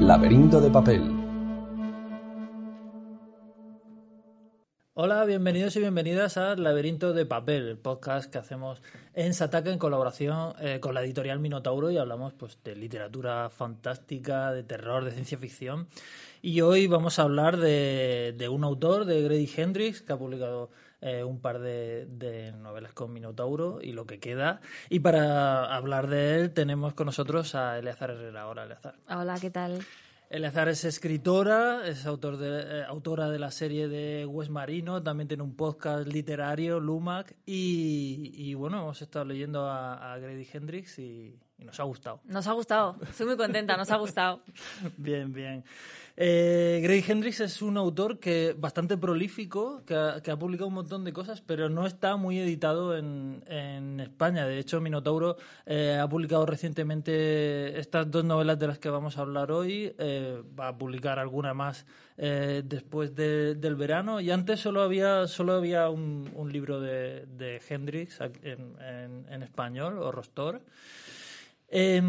Laberinto de papel. Hola, bienvenidos y bienvenidas al Laberinto de Papel, el podcast que hacemos en Sataka en colaboración eh, con la editorial Minotauro y hablamos pues, de literatura fantástica, de terror, de ciencia ficción. Y hoy vamos a hablar de, de un autor, de Grady Hendrix, que ha publicado eh, un par de, de, novelas con Minotauro y lo que queda. Y para hablar de él tenemos con nosotros a Eleazar Herrera. Hola, Eleazar. Hola, ¿qué tal? Eleazar es escritora, es autor de, eh, autora de la serie de West Marino, también tiene un podcast literario, Lumac, y, y bueno, hemos estado leyendo a, a Grady Hendrix y, y, nos ha gustado. Nos ha gustado, estoy muy contenta, nos ha gustado. bien, bien. Eh, Grady Hendrix es un autor que bastante prolífico, que ha, que ha, publicado un montón de cosas, pero no está muy editado en, en España. De hecho, Minotauro eh, ha publicado recientemente estas dos novelas de las que vamos a hablar hoy. Eh, va a publicar alguna más después de, del verano. Y antes solo había, solo había un, un libro de, de en, en, en español, o Rostor. Eh,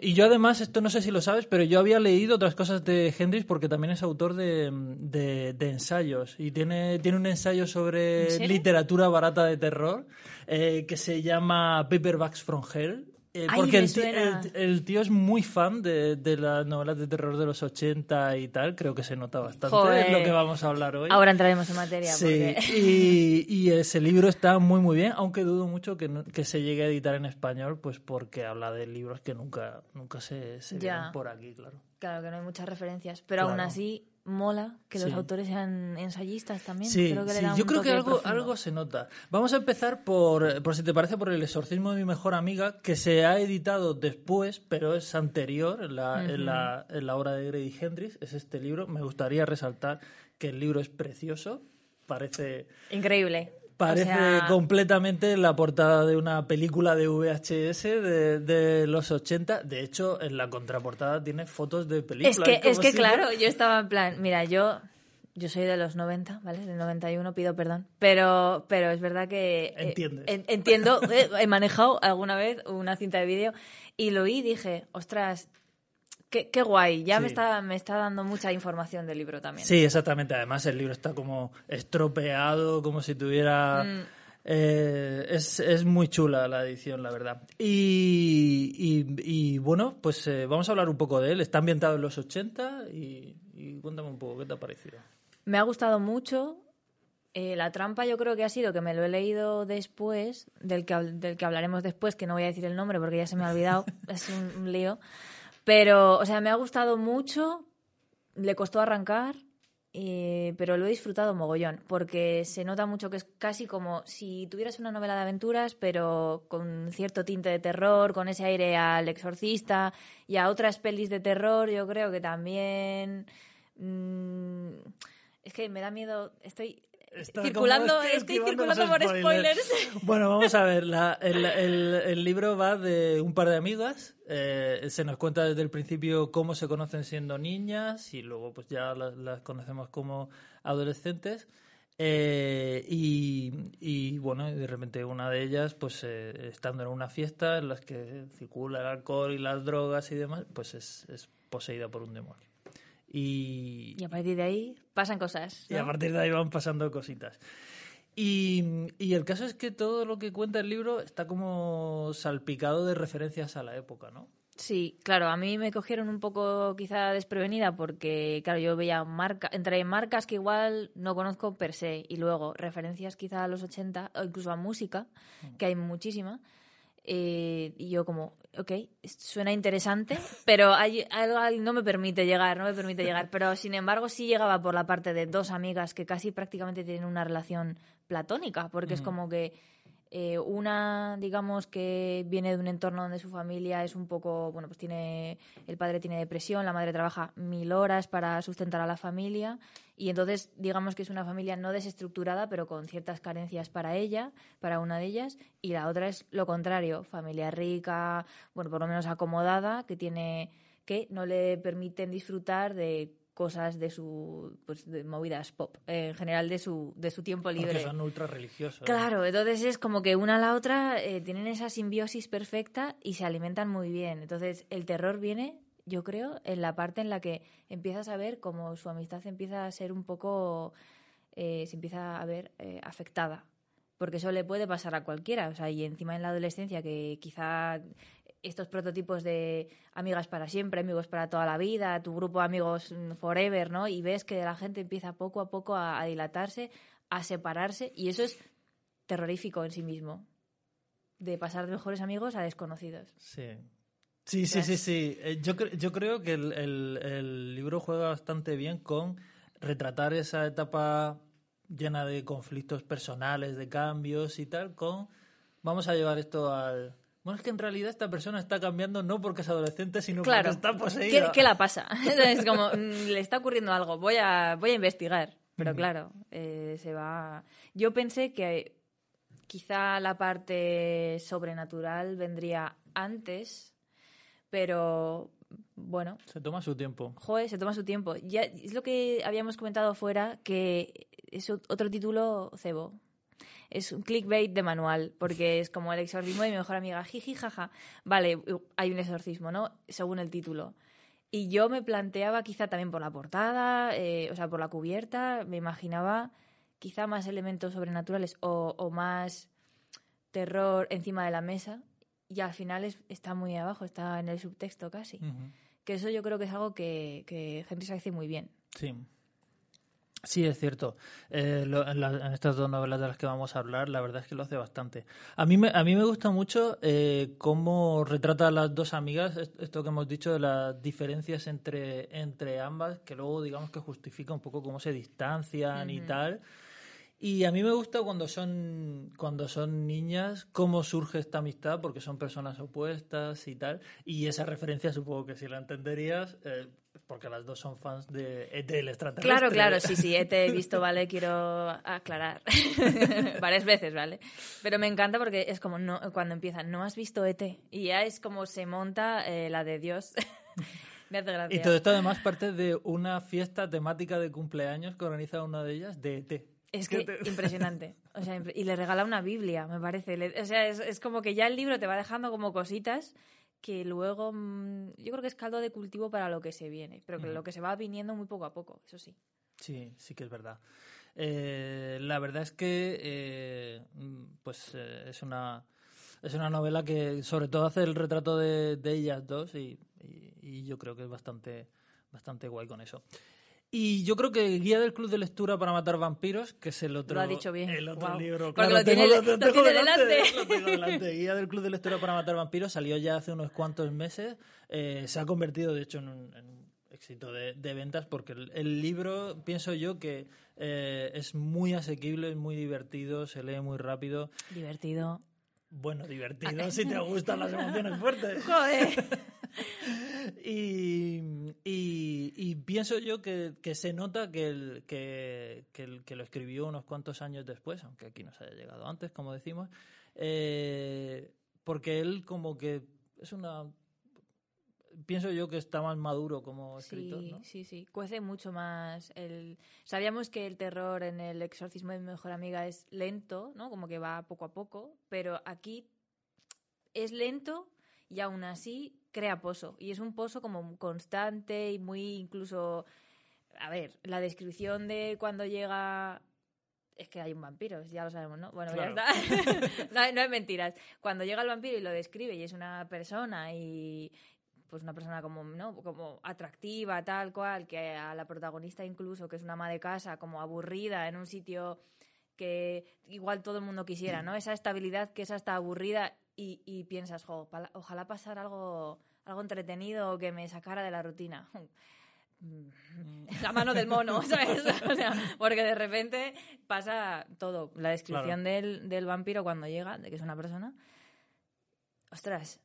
y yo además, esto no sé si lo sabes, pero yo había leído otras cosas de Hendrix porque también es autor de, de, de ensayos y tiene, tiene un ensayo sobre literatura barata de terror eh, que se llama Paperbacks from Hell. Eh, Ay, porque el, tío, suena. el, el tío es muy fan de, de, las novelas de terror de los 80 y tal, creo que se nota bastante Joder. es lo que vamos a hablar hoy. Ahora entraremos en materia. Sí, porque... y, y, ese libro está muy muy bien, aunque dudo mucho que, no, que se llegue a editar en español, pues porque habla de libros que nunca, nunca se, se ven por aquí, claro. Claro que no hay muchas referencias, pero Claro. aún así mola que los Sí. autores sean ensayistas también. Sí, creo que le sí, da yo creo que algo, algo se nota. Vamos a empezar por, por, si te parece, por El exorcismo de mi mejor amiga, que se ha editado después, pero es anterior en la, en la, en la obra de Grady Hendrix, es este libro. Me gustaría resaltar que el libro es precioso, parece... Increíble. Parece O sea, completamente la portada de una película de VHS de, de los 80. De hecho, en la contraportada tiene fotos de películas. Es que, es que claro, yo estaba en plan, mira, yo, yo soy de los 90, ¿vale? Del 91, pido perdón. Pero, pero es verdad que... eh, Entiendes. en- entiendo, eh, he manejado alguna vez una cinta de vídeo y lo vi y dije, ostras, qué, qué guay, ya Sí. me, está, me está dando mucha información del libro también. Sí, exactamente. Además, el libro está como estropeado, como si tuviera... Mm. Eh, es, es muy chula la edición, la verdad. Y, y, y, bueno, pues eh, vamos a hablar un poco de él. Está ambientado en los 80 y, y cuéntame un poco, ¿qué te ha parecido? Me ha gustado mucho. Eh, la trampa yo creo que ha sido que me lo he leído después, del que, del que hablaremos después, que no voy a decir el nombre porque ya se me ha olvidado, es un, un lío. Pero, o sea, me ha gustado mucho, le costó arrancar, pero lo he disfrutado mogollón, porque se nota mucho que es casi como si tuvieras una novela de aventuras, pero con cierto tinte de terror, con ese aire al exorcista y a otras pelis de terror, yo creo que también... mm, es que me da miedo, estoy Está circulando, como- estoy circulando por spoilers. Bueno, vamos a ver. la- el, el- el libro va de un par de amigas. eh, se nos cuenta desde el principio cómo se conocen siendo niñas y luego pues ya las, las conocemos como adolescentes. Eh, y, y, bueno, y de repente una de ellas, pues eh, estando en una fiesta en las que circula el alcohol y las drogas y demás, pues es, es poseída por un demonio. Y, Y a partir de ahí pasan cosas. y a partir de ahí van pasando cositas. Y, y el caso es que todo lo que cuenta el libro está como salpicado de referencias a la época, ¿no? Sí, claro, a mí me cogieron un poco quizá desprevenida porque, claro, yo veía marca, entre marcas que igual no conozco per se y luego referencias quizá a los 80 o incluso a música, que hay muchísima. Eh, y yo como, ok, suena interesante, pero hay, algo no me permite llegar, no me permite llegar. Pero sin embargo sí llegaba por la parte de dos amigas que casi prácticamente tienen una relación platónica, porque es como que eh, una, digamos, que viene de un entorno donde su familia es un poco, bueno, pues tiene, el padre tiene depresión, la madre trabaja mil horas para sustentar a la familia y entonces digamos que es una familia no desestructurada, pero con ciertas carencias para ella, para una de ellas, y la otra es lo contrario, familia rica, bueno, por lo menos acomodada, que tiene que no le permiten disfrutar de cosas de su pues de movidas pop eh, en general de su de su tiempo libre Porque son ultra religiosos. Claro, entonces es como que una a la otra eh, tienen esa simbiosis perfecta y se alimentan muy bien. Entonces el terror viene yo creo, en la parte en la que empiezas a ver cómo su amistad empieza a ser un poco, eh, se empieza a ver eh, afectada. Porque eso le puede pasar a cualquiera. O sea, y encima en la adolescencia, que quizá estos prototipos de amigas para siempre, amigos para toda la vida, tu grupo de amigos forever, ¿no? Y ves que la gente empieza poco a poco a, dilatarse, a separarse, y eso es terrorífico en sí mismo. De pasar de mejores amigos a desconocidos. Sí. Sí, sí, sí, sí. Eh, Yo, yo creo que el libro juega bastante bien con retratar esa etapa llena de conflictos personales, de cambios y tal, con vamos a llevar esto al... Bueno, es que en realidad esta persona está cambiando no porque es adolescente, sino Claro. porque está ¿Qué, poseída. qué la pasa? es como, mm, le está ocurriendo algo, voy a, voy a investigar. Pero claro, eh, se va... Yo pensé que quizá la parte sobrenatural vendría antes, pero bueno, Se toma su tiempo. joder, se toma su tiempo. Ya, es lo que habíamos comentado fuera, que es ot- otro título cebo. Es un clickbait de manual, porque es como el exorcismo de mi mejor amiga, jiji, jaja. Vale, hay un exorcismo, ¿no? Según el título. Y yo me planteaba, quizá también por la portada, eh, o sea, por la cubierta, me imaginaba quizá más elementos sobrenaturales o, o más terror encima de la mesa. Y al final es- está muy abajo, está en el subtexto casi. Que eso yo creo que es algo que, que Henry se hace muy bien. Sí. Sí, es cierto. Eh, lo- en, la- en estas dos novelas de las que vamos a hablar, la verdad es que lo hace bastante. A mí me, a mí me gusta mucho eh, cómo retrata a las dos amigas, est- esto que hemos dicho de las diferencias entre, entre ambas, que luego digamos que justifica un poco cómo se distancian y tal. Y a mí me gusta cuando son, cuando son niñas, cómo surge esta amistad, porque son personas opuestas y tal. Y esa referencia supongo que si la entenderías, eh, porque las dos son fans de ET, el extraterrestre. Claro, claro, sí, sí, eh, te he visto, ¿vale? Quiero aclarar. Varias veces, ¿vale? Pero me encanta porque es como no, cuando empieza, no has visto ET. Y ya es como se monta eh, la de Dios. me hace gracia. Y todo esto además parte de una fiesta temática de cumpleaños que organiza una de ellas de ET. Es que impresionante. O sea, y le regala una Biblia, me parece. O sea, es, es como que ya el libro te va dejando como cositas que luego mm, yo creo que es caldo de cultivo para lo que se viene, pero que lo que se va viniendo muy poco a poco, eso sí. Sí, sí que es verdad. Eh, la verdad es que eh, mm, pues eh, es una es una novela que sobre todo hace el retrato de, de ellas dos y, y- y yo creo que es bastante bastante guay con eso. Y yo creo que Guía del Club de Lectura para matar vampiros, que es el otro, Lo ha dicho bien. el otro Guau. libro. Porque Claro, lo tiene- tengo- lo tengo tiene delante, delante. lo tengo delante. Guía del Club de Lectura para matar vampiros salió ya hace unos cuantos meses. Eh, se ha convertido, de hecho, en un, en un éxito de, de ventas porque el, el libro, pienso yo, que eh, es muy asequible, es muy divertido, se lee muy rápido. Divertido. Bueno, divertido si te gustan las emociones fuertes. Joder. Y, y- y pienso yo que, que se nota que, el, que, que el que lo escribió unos cuantos años después, aunque aquí nos haya llegado antes, como decimos, eh, porque él como que es una... Pienso yo que está más maduro como escritor, Sí, ¿no? sí, sí. Cuece mucho más. El... Sabíamos que el terror en el exorcismo de mi mejor amiga es lento, ¿no? Como que va poco a poco, pero aquí es lento y aún así crea pozo. Y es un pozo como constante y muy incluso... A ver, la descripción de cuando llega... Es que hay un vampiro, ya lo sabemos, ¿no? Bueno, Claro. ya está. no, hay- no hay mentiras. Cuando llega el vampiro y lo describe y es una persona y pues una persona como, ¿no? como atractiva, tal cual, que a la protagonista incluso, que es una ama de casa, como aburrida en un sitio que igual todo el mundo quisiera, ¿no? Esa estabilidad que es hasta aburrida y, y piensas, jo, ojalá pasara algo, algo entretenido que me sacara de la rutina. La mano del mono, ¿sabes? O sea, porque de repente pasa todo. La descripción del, del vampiro cuando llega, de que es una persona. Ostras,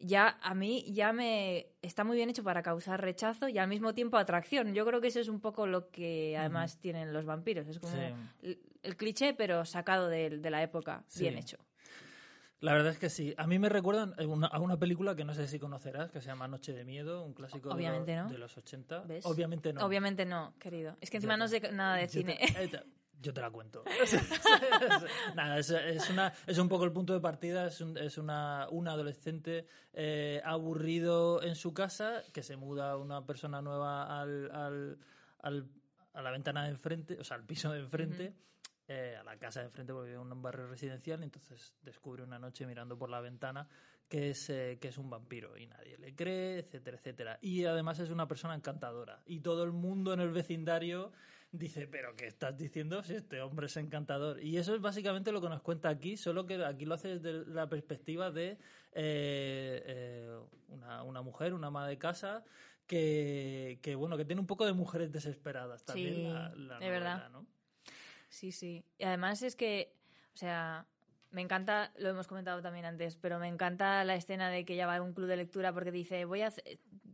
ya a mí ya me está muy bien hecho para causar rechazo y al mismo tiempo atracción. Yo creo que eso es un poco lo que además tienen los vampiros. Es como Sí. el, el cliché, pero sacado de, de la época, Sí. bien hecho. La verdad es que sí. A mí me recuerdan a una, a una película que no sé si conocerás, que se llama Noche de Miedo, un clásico de los, no. de los 80. ¿Ves? Obviamente no. Obviamente no, querido. Es que encima no sé nada de te- cine. te- Yo te la cuento. Nada, es, es, una, es un poco el punto de partida. Es, un, es una, un adolescente eh, aburrido en su casa que se muda una persona nueva al, al, al, a la ventana de enfrente, o sea, al piso de enfrente. Eh, a la casa de enfrente porque vive en un barrio residencial y entonces descubre una noche mirando por la ventana que es, eh, que es un vampiro y nadie le cree, etcétera, etcétera. Y además es una persona encantadora y todo el mundo en el vecindario dice, pero ¿qué estás diciendo si este hombre es encantador? Y eso es básicamente lo que nos cuenta aquí, solo que aquí lo hace desde la perspectiva de eh, eh, una, una, mujer, una ama de casa, que, que, bueno, que tiene un poco de mujeres desesperadas también Sí, la, la de novela, verdad. ¿no? Sí, sí. Y además es que, o sea, me encanta, lo hemos comentado también antes, pero me encanta la escena de que ella va a un club de lectura porque dice, voy a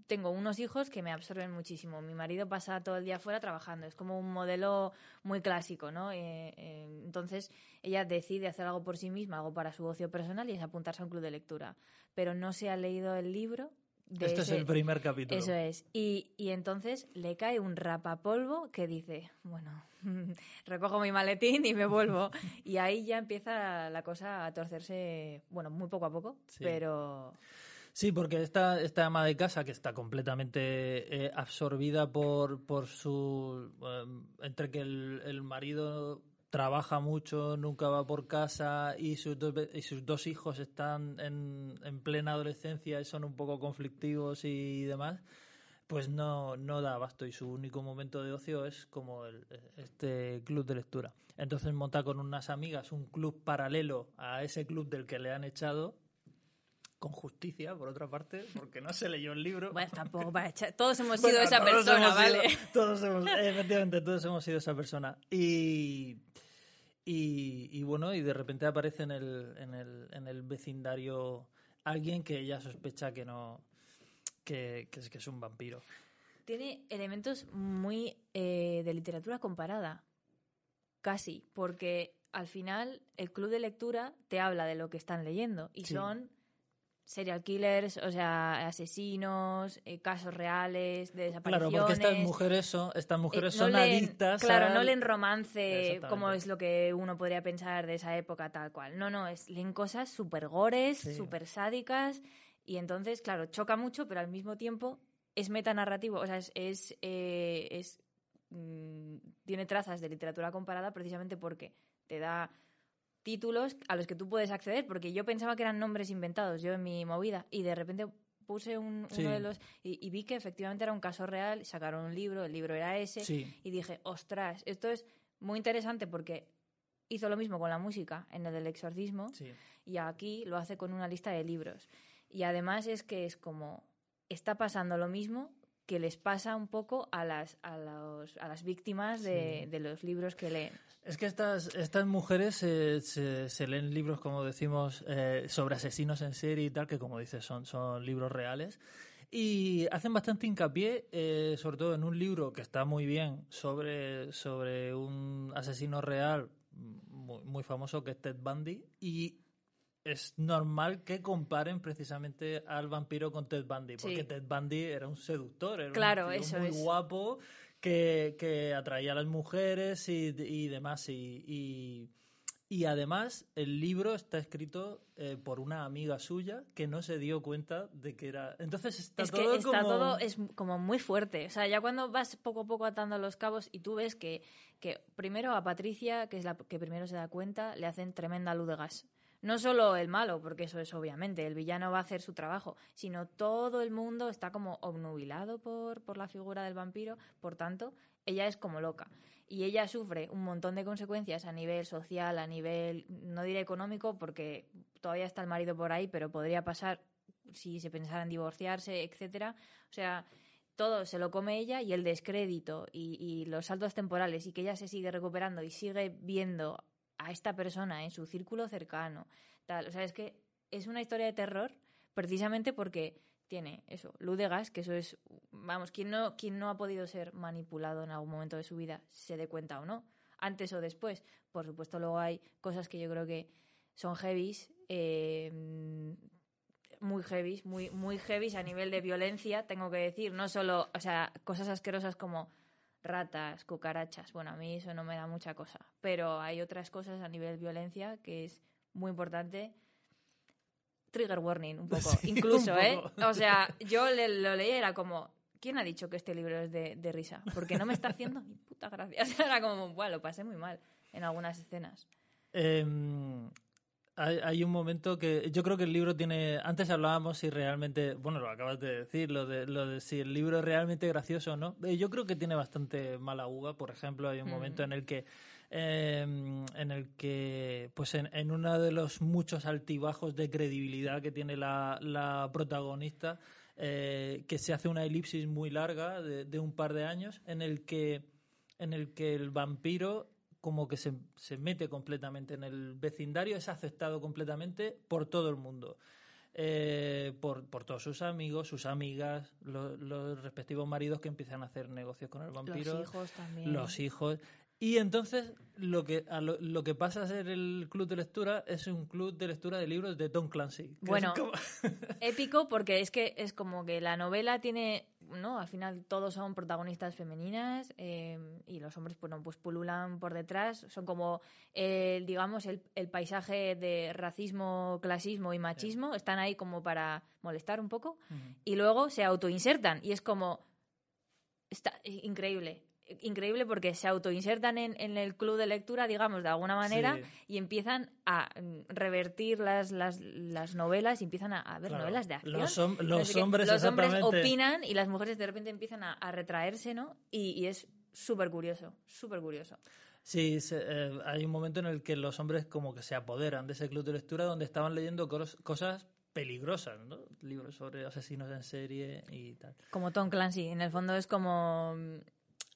tengo unos hijos que me absorben muchísimo. Mi marido pasa todo el día fuera trabajando. Es como un modelo muy clásico, ¿no? Eh, eh, entonces, ella decide hacer algo por sí misma, algo para su ocio personal y es apuntarse a un club de lectura. Pero no se ha leído el libro. De Este es el primer capítulo. eso es. Y, y entonces le cae un rapapolvo que dice, bueno, recojo mi maletín y me vuelvo. y ahí ya empieza la cosa a torcerse, bueno, muy poco a poco, Sí. pero Sí, porque esta, esta ama de casa que está completamente eh, absorbida por, por su... eh, entre que el, el marido trabaja mucho, nunca va por casa y sus dos, y sus dos hijos están en, en plena adolescencia y son un poco conflictivos y demás, pues no, no da abasto y su único momento de ocio es como el- este club de lectura. Entonces monta con unas amigas un club paralelo a ese club del que le han echado con justicia, por otra parte, porque no se leyó el libro. bueno, tampoco para echar. Todos hemos Bueno, sido esa todos persona, hemos sido- ¿vale? todos hemos, efectivamente, todos hemos sido esa persona. Y, y, y bueno, y de repente aparece en el, en el, en el vecindario alguien que ella sospecha que no, que, que es, que es un vampiro. Tiene elementos muy eh, de literatura comparada, casi, porque al final el club de lectura te habla de lo que están leyendo y Sí. son serial killers, o sea, asesinos, eh, casos reales de Claro, desapariciones. porque estas mujeres son, estas mujeres Eh, son leen- adictas Claro, al- no leen romance como es lo que uno podría pensar de esa época tal cual. No, no, es, leen cosas súper gores, Sí. súper sádicas y entonces, claro, choca mucho, pero al mismo tiempo es metanarrativo, o sea, es... es, eh, es, mm, tiene trazas de literatura comparada precisamente porque te da títulos a los que tú puedes acceder, porque yo pensaba que eran nombres inventados, yo en mi movida, y de repente puse un- Sí. uno de los y, y vi que efectivamente era un caso real, sacaron un libro, el libro era ese, Sí. y dije, ostras, esto es muy interesante porque hizo lo mismo con la música en el del exorcismo, Sí. y aquí lo hace con una lista de libros. Y además es que es como, está pasando lo mismo que les pasa un poco a las, a los- a las víctimas de, Sí. de los libros que leen. Es que estas, estas mujeres eh, se, se leen libros, como decimos, eh, sobre asesinos en serie y tal, que como dices son, son libros reales. Y hacen bastante hincapié, eh, sobre todo en un libro que está muy bien, sobre, sobre un asesino real muy, muy famoso que es Ted Bundy. Y es normal que comparen precisamente al vampiro con Ted Bundy, porque Sí. Ted Bundy era un seductor, era Claro, un eso muy es. guapo que, que atraía a las mujeres y, y demás. Y, y, y además el libro está escrito eh, por una amiga suya que no se dio cuenta de que era... Entonces está es todo que está como... todo es como muy fuerte. O sea, ya cuando vas poco a poco atando los cabos y tú ves que, que primero a Patricia, que es la que primero se da cuenta, le hacen tremenda luz de gas. No solo el malo, porque eso es obviamente, el villano va a hacer su trabajo, sino todo el mundo está como obnubilado por, por la figura del vampiro, por tanto, ella es como loca. Y ella sufre un montón de consecuencias a nivel social, a nivel, no diré económico, porque todavía está el marido por ahí, pero podría pasar si se pensara en divorciarse, etcétera. O sea, todo se lo come ella y el descrédito y, y los saltos temporales y que ella se sigue recuperando y sigue viendo a esta persona en su círculo cercano. Tal. O sea, es que es una historia de terror precisamente porque tiene eso, luz de gas, que eso es, vamos, quien no, no ha podido ser manipulado en algún momento de su vida, se dé cuenta o no, antes o después. Por supuesto, luego hay cosas que yo creo que son heavies, eh, muy heavies, muy, muy heavies a nivel de violencia, tengo que decir, no solo, o sea, cosas asquerosas como ratas, cucarachas. Bueno, a mí eso no me da mucha cosa. Pero hay otras cosas a nivel violencia que es muy importante. Trigger warning, un poco. Incluso, un ¿eh? poco. O sea, yo le- lo leí y era como, ¿quién ha dicho que este libro es de, de risa? Porque no me está haciendo ni puta gracia. O sea, era como, bueno, lo pasé muy mal en algunas escenas. Eh, hay, hay un momento que yo creo que el libro tiene. Antes hablábamos si realmente. Bueno, lo acabas de decir, lo de, lo de si el libro es realmente gracioso o no. Eh, yo creo que tiene bastante mala uva. Por ejemplo, hay un momento en el que. eh, en el que. Pues en, en uno de los muchos altibajos de credibilidad que tiene la, la protagonista. eh, que se hace una elipsis muy larga de, de un par de años en el que en el que el vampiro como que se, se mete completamente en el vecindario, es aceptado completamente por todo el mundo. Eh, por, por todos sus amigos, sus amigas, lo- los respectivos maridos que empiezan a hacer negocios con el vampiro. Los hijos también. Los hijos. Y entonces lo que, a lo, lo que pasa a ser el club de lectura es un club de lectura de libros de Tom Clancy. Bueno, como- épico porque es que es como que la novela tiene, ¿no? Al final todos son protagonistas femeninas eh, y los hombres, bueno, pues pululan por detrás. Son como, eh, digamos, el, el paisaje de racismo, clasismo y machismo. Están ahí como para molestar un poco y luego se autoinsertan y es como, está increíble. Increíble porque se autoinsertan en, en el club de lectura, digamos, de alguna manera, Sí. y empiezan a mm, revertir las, las, las novelas y empiezan a, a ver Claro. novelas de acción. Los hom- No los sé qué. hombres los hombres opinan y las mujeres de repente empiezan a, a retraerse, ¿no? Y, y es súper curioso, súper curioso. Sí, se- eh, hay un momento en el que los hombres como que se apoderan de ese club de lectura donde estaban leyendo cos- cosas peligrosas, ¿no? Libros sobre asesinos en serie y tal. Como Tom Clancy, en el fondo es como...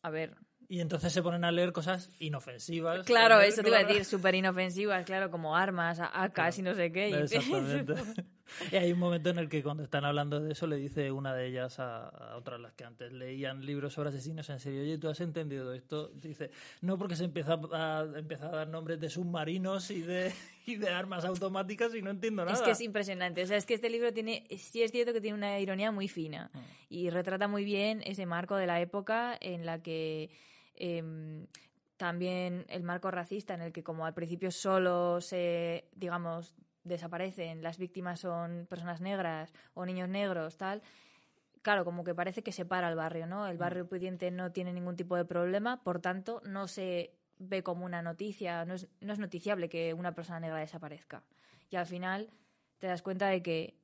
A ver, Y entonces se ponen a leer cosas inofensivas. Claro, eso te iba a Claro. decir, súper inofensivas, claro, como armas, AKs y no sé qué. Exactamente. y hay un momento en el que cuando están hablando de eso le dice una de ellas a, a otras las que antes leían libros sobre asesinos en serio, oye, ¿tú has entendido esto? Dice, no, porque se empieza a, empieza a dar nombres de submarinos y de, y de armas automáticas y no entiendo nada. Es que es impresionante. O sea, es que este libro tiene, sí es cierto que tiene una ironía muy fina Mm. y retrata muy bien ese marco de la época en la que em, también el marco racista en el que como al principio solo se, digamos, desaparecen, las víctimas son personas negras o niños negros, tal. Claro, como que parece que separa el barrio, ¿no? El barrio pudiente no tiene ningún tipo de problema, por tanto, no se ve como una noticia, no es, no es noticiable que una persona negra desaparezca. Y al final te das cuenta de que,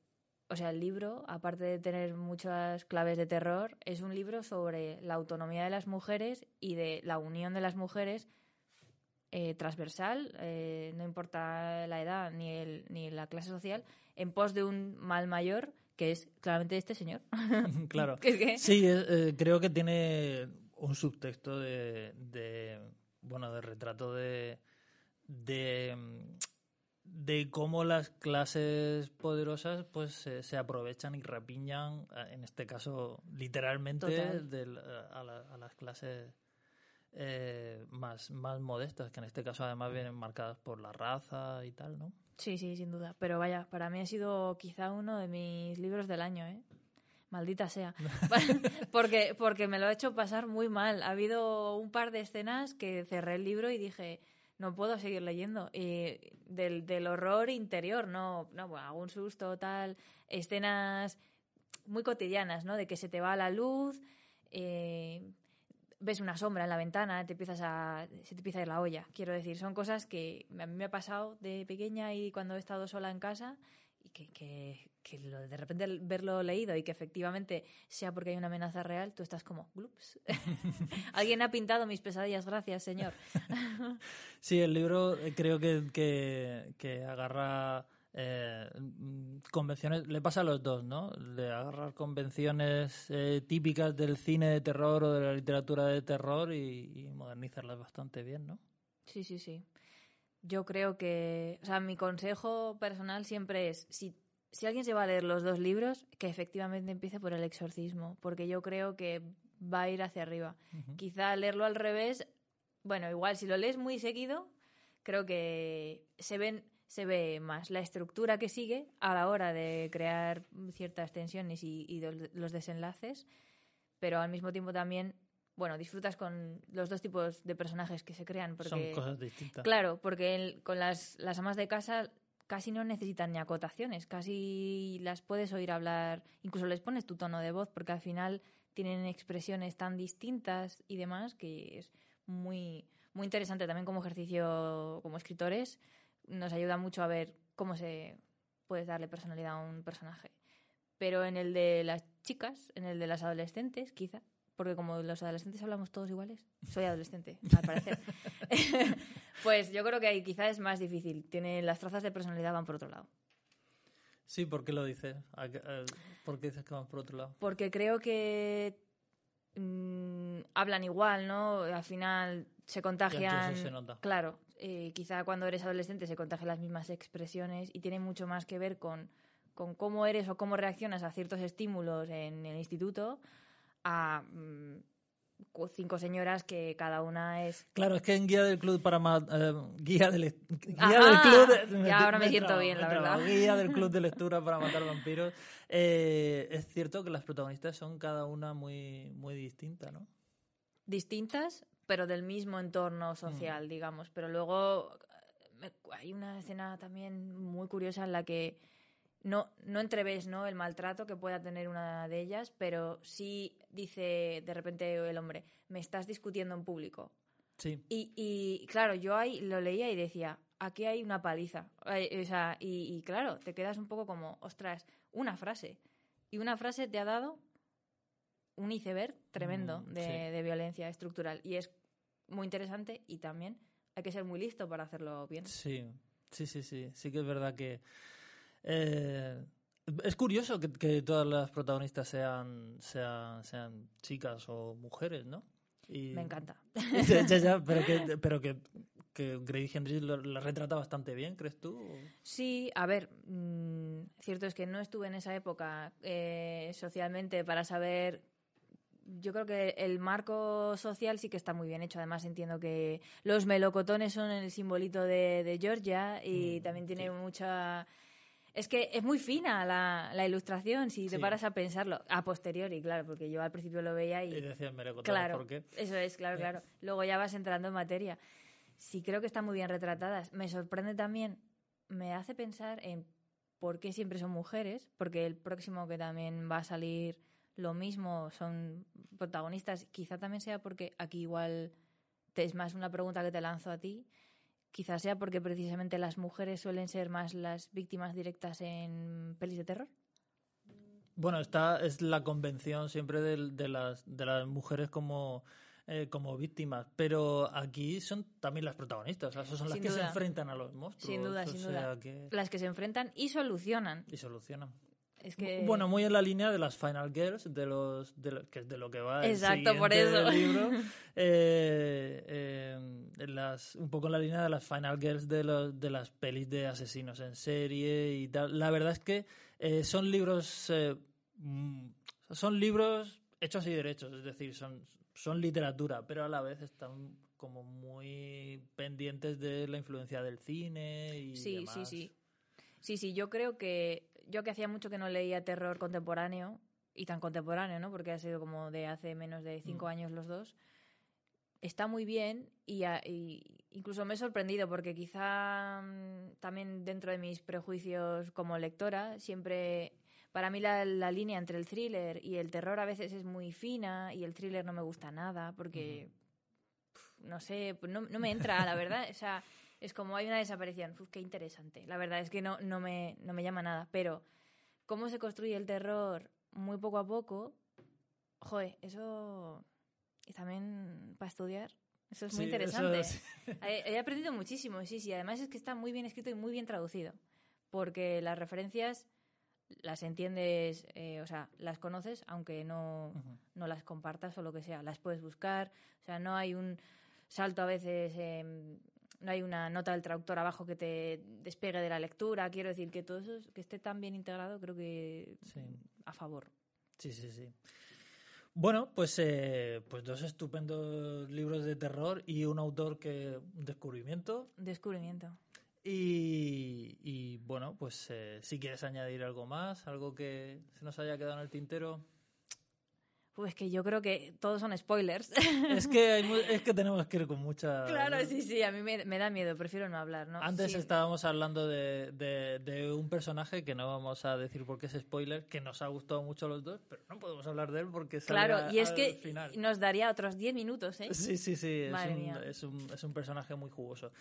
o sea, el libro, aparte de tener muchas claves de terror, es un libro sobre la autonomía de las mujeres y de la unión de las mujeres eh, transversal, eh, no importa la edad ni, el, ni la clase social, en pos de un mal mayor que es claramente este señor. claro. Sí, eh, creo que tiene un subtexto de, de bueno, de retrato de, de, de cómo las clases poderosas pues se, se aprovechan y rapiñan, en este caso literalmente, a, la- a las clases eh, más, más modestas, que en este caso además vienen marcadas por la raza y tal, ¿no? Sí, sí, sin duda. Pero vaya, para mí ha sido quizá uno de mis libros del año, ¿eh? Maldita sea. porque, porque me lo ha hecho pasar muy mal. Ha habido un par de escenas que cerré el libro y dije, no puedo seguir leyendo. Y del, del horror interior, no, no, bueno, algún susto, tal. Escenas muy cotidianas, ¿no? De que se te va la luz, eh, ves una sombra en la ventana, te empiezas a, se te empieza a ir la olla. Quiero decir, son cosas que a mí me ha pasado de pequeña y cuando he estado sola en casa y que, que, de repente verlo leído y que efectivamente sea porque hay una amenaza real, tú estás como, glups. Alguien ha pintado mis pesadillas, gracias, señor. Sí, el libro eh, creo que, que agarra eh, convenciones, le pasa a los dos, ¿no? De agarrar convenciones eh, típicas del cine de terror o de la literatura de terror y, y modernizarlas bastante bien, ¿no? Sí, sí, sí. Yo creo que, o sea, mi consejo personal siempre es, si, si alguien se va a leer los dos libros, que efectivamente empiece por el exorcismo, porque yo creo que va a ir hacia arriba. Quizá leerlo al revés, bueno, igual si lo lees muy seguido, creo que se ven se ve más la estructura que sigue a la hora de crear ciertas tensiones y, y los- desenlaces, pero al mismo tiempo también bueno, disfrutas con los dos tipos de personajes que se crean. Porque, Son cosas distintas. Claro, porque el- con las, las amas de casa casi no necesitan ni acotaciones, casi las puedes oír hablar, incluso les pones tu tono de voz, porque al final tienen expresiones tan distintas y demás que es muy, muy interesante también como ejercicio como escritores. Nos ayuda mucho a ver cómo se puede darle personalidad a un personaje. Pero en el de las chicas, en el de las adolescentes, quizá, porque como los adolescentes hablamos todos iguales, soy adolescente, al parecer. pues yo creo que ahí quizá es más difícil. Tiene, las trazas de personalidad van por otro lado. Sí, ¿por qué lo dices? ¿A qué- eh, ¿Por qué dices que van por otro lado? Porque creo que mm, hablan igual, ¿no? Al final se contagian. entonces se nota. Claro, eh, quizá cuando eres adolescente se contagian las mismas expresiones y tiene mucho más que ver con, con cómo eres o cómo reaccionas a ciertos estímulos en el instituto a mm, cinco señoras que cada una es Claro, es que en Guía del Club para eh, Guía del Guía Ajá, del Club de- ya ahora me he siento bien, la verdad. Guía del Club de Lectura para matar vampiros. Eh, es cierto que las protagonistas son cada una muy muy distinta, ¿no? distintas, pero del mismo entorno Mm. social, digamos. Pero luego me- hay una escena también muy curiosa en la que no, no entreves ¿no? el maltrato que pueda tener una de ellas, pero sí dice de repente el hombre, me estás discutiendo en público. Sí. Y, y, claro, yo ahí lo leía y decía, aquí hay una paliza. O sea, y, y claro, te quedas un poco como, ostras, una frase. Y una frase te ha dado un iceberg tremendo Mm, de, sí. de violencia estructural. Y es muy interesante y también hay que ser muy listo para hacerlo bien. Sí, sí, sí, sí. Sí que es verdad que. eh, es curioso que, que todas las protagonistas sean, sean, sean chicas o mujeres, ¿no? Y- Me encanta. ya, ya, ya, pero que, pero que, que lo- la retrata bastante bien, ¿crees tú? Sí, a ver, mm, cierto es que no estuve en esa época eh, socialmente para saber. Yo creo que el marco social sí que está muy bien hecho. Además, entiendo que los melocotones son el simbolito de, de Georgia y Mm, también tiene sí. mucha. Es que es muy fina la, la ilustración, si te Sí. paras a pensarlo. A posteriori, claro, porque yo al principio lo veía y. Y lo Claro, ¿por qué? eso es, claro, claro. Luego ya vas entrando en materia. Sí, creo que están muy bien retratadas. Me sorprende también, me hace pensar en por qué siempre son mujeres, porque el próximo que también va a salir lo mismo son protagonistas. Quizá también sea porque aquí igual te, es más una pregunta que te lanzo a ti. Quizá sea porque precisamente las mujeres suelen ser más las víctimas directas en pelis de terror. Bueno, esta es la convención siempre de, las, de las mujeres como, eh, como víctimas, pero aquí son también las protagonistas, o sea, son las que se enfrentan a los monstruos. Sin duda, o sin sea, duda. que- Las que se enfrentan y solucionan. y solucionan. Es que... Bueno, muy en la línea de las Final Girls, de los, de lo- que es de lo que va el Exacto, por siguiente eso. libro. Eh, eh, las, un poco en la línea de las Final Girls de, los, de las pelis de asesinos en serie y tal. La verdad es que eh, son libros eh, mm, son libros hechos y derechos, es decir, son, son literatura, pero a la vez están como muy pendientes de la influencia del cine y Sí, demás. sí, sí. Sí, sí, yo creo que yo que hacía mucho que no leía terror contemporáneo y tan contemporáneo, ¿no? Porque ha sido como de hace menos de cinco Mm. años los dos. Está muy bien y, a- y incluso me he sorprendido porque quizá mm, también dentro de mis prejuicios como lectora siempre para mí la, la línea entre el thriller y el terror a veces es muy fina y el thriller no me gusta nada porque pf, no sé, no, no me entra, la verdad. O sea, es como hay una desaparición. Uf, qué interesante. La verdad es que no, no, me, no me llama nada. Pero cómo se construye el terror muy poco a poco, joder, eso y también para estudiar. Eso es muy Sí, interesante. He, aprendido muchísimo, sí, sí. Además es que está muy bien escrito y muy bien traducido. Porque las referencias las entiendes, eh, o sea, las conoces, aunque no, no las compartas o lo que sea. Las puedes buscar. O sea, no hay un salto a veces, eh, no hay una nota del traductor abajo que te despegue de la lectura. Quiero decir que todo eso, es- que esté tan bien integrado, creo que Sí. a favor. Sí, sí, sí. Bueno, pues, eh, pues dos estupendos libros de terror y un autor que un descubrimiento. Descubrimiento. Y, y, bueno, pues eh, si quieres añadir algo más, algo que se nos haya quedado en el tintero. Pues que yo creo que todos son spoilers. Es que, hay es que tenemos que ir con mucha... claro, sí, sí, a mí me, me da miedo, prefiero no hablar, ¿no? Antes Sí. estábamos hablando de, de- de un personaje que no vamos a decir porque es spoiler, que nos ha gustado mucho a los dos, pero no podemos hablar de él porque Claro, y es al que final. nos daría otros 10 minutos, ¿eh? Sí, sí, sí, es un, es, un, es un personaje muy jugoso.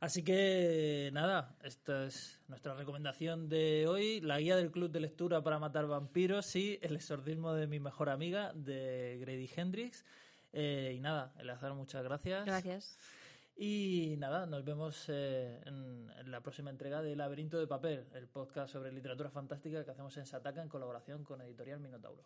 Así que nada, esta es nuestra recomendación de hoy, la guía del club de lectura para matar vampiros y el exorcismo de mi mejor amiga de Grady Hendrix. Eh, y nada, Eleazar, muchas gracias. Gracias. Y nada, nos vemos eh, en, en la próxima entrega de Laberinto de Papel, el podcast sobre literatura fantástica que hacemos en Sataka en colaboración con Editorial Minotauro.